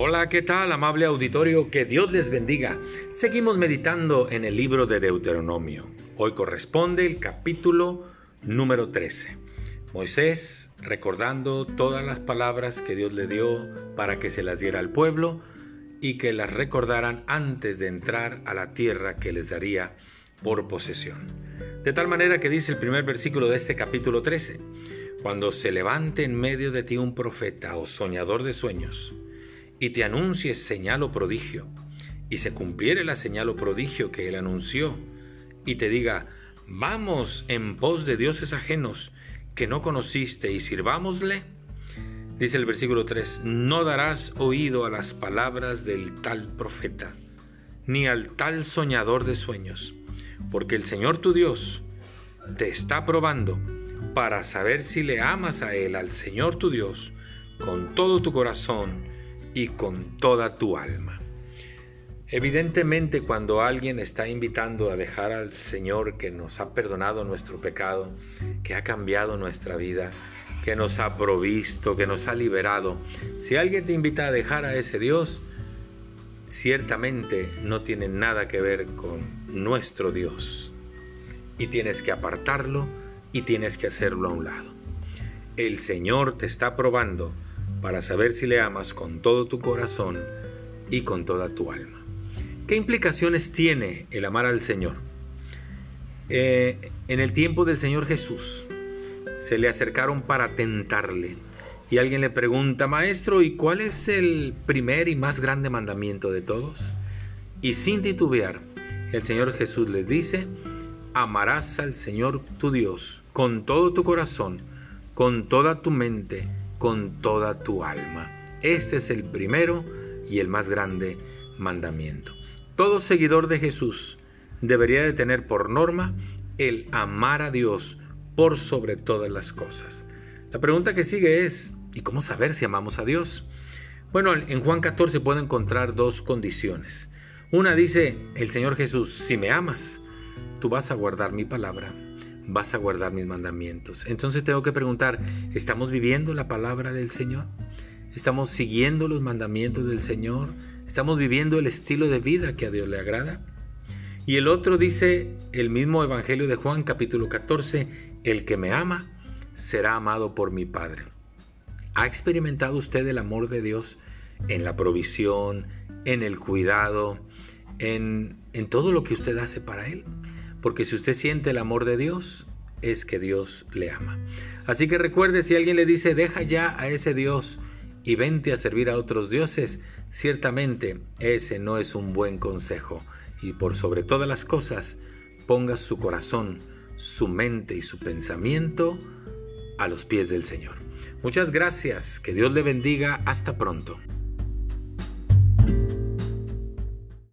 Hola, ¿qué tal, amable auditorio? Que Dios les bendiga. Seguimos meditando en el libro de Deuteronomio. Hoy corresponde el capítulo número 13. Moisés recordando todas las palabras que Dios le dio para que se las diera al pueblo y que las recordaran antes de entrar a la tierra que les daría por posesión. De tal manera que dice el primer versículo de este capítulo 13, cuando se levante en medio de ti un profeta o soñador de sueños, y te anuncie señal o prodigio, y se cumpliere la señal o prodigio que él anunció, y te diga, vamos en pos de dioses ajenos que no conociste y sirvámosle, dice el versículo 3, no darás oído a las palabras del tal profeta, ni al tal soñador de sueños, porque el Señor tu Dios te está probando para saber si le amas a Él, al Señor tu Dios, con todo tu corazón, y con toda tu alma. Evidentemente cuando alguien está invitando a dejar al Señor que nos ha perdonado nuestro pecado, que ha cambiado nuestra vida, que nos ha provisto, que nos ha liberado, si alguien te invita a dejar a ese Dios, ciertamente no tiene nada que ver con nuestro Dios. Y tienes que apartarlo y tienes que hacerlo a un lado. El Señor te está probando para saber si le amas con todo tu corazón y con toda tu alma. ¿Qué implicaciones tiene el amar al Señor? Eh, en el tiempo del Señor Jesús se le acercaron para tentarle y alguien le pregunta, Maestro, ¿y cuál es el primer y más grande mandamiento de todos? Y sin titubear, el Señor Jesús les dice, amarás al Señor tu Dios con todo tu corazón, con toda tu mente, con toda tu alma. Este es el primero y el más grande mandamiento. Todo seguidor de Jesús debería de tener por norma el amar a Dios por sobre todas las cosas. La pregunta que sigue es, ¿y cómo saber si amamos a Dios? Bueno, en Juan 14 puedo encontrar dos condiciones. Una dice, el Señor Jesús, si me amas, tú vas a guardar mi palabra vas a guardar mis mandamientos. Entonces tengo que preguntar, ¿estamos viviendo la palabra del Señor? ¿Estamos siguiendo los mandamientos del Señor? ¿Estamos viviendo el estilo de vida que a Dios le agrada? Y el otro dice el mismo Evangelio de Juan capítulo 14, el que me ama será amado por mi Padre. ¿Ha experimentado usted el amor de Dios en la provisión, en el cuidado, en, en todo lo que usted hace para Él? Porque si usted siente el amor de Dios, es que Dios le ama. Así que recuerde, si alguien le dice, deja ya a ese Dios y vente a servir a otros dioses, ciertamente ese no es un buen consejo. Y por sobre todas las cosas, ponga su corazón, su mente y su pensamiento a los pies del Señor. Muchas gracias, que Dios le bendiga, hasta pronto.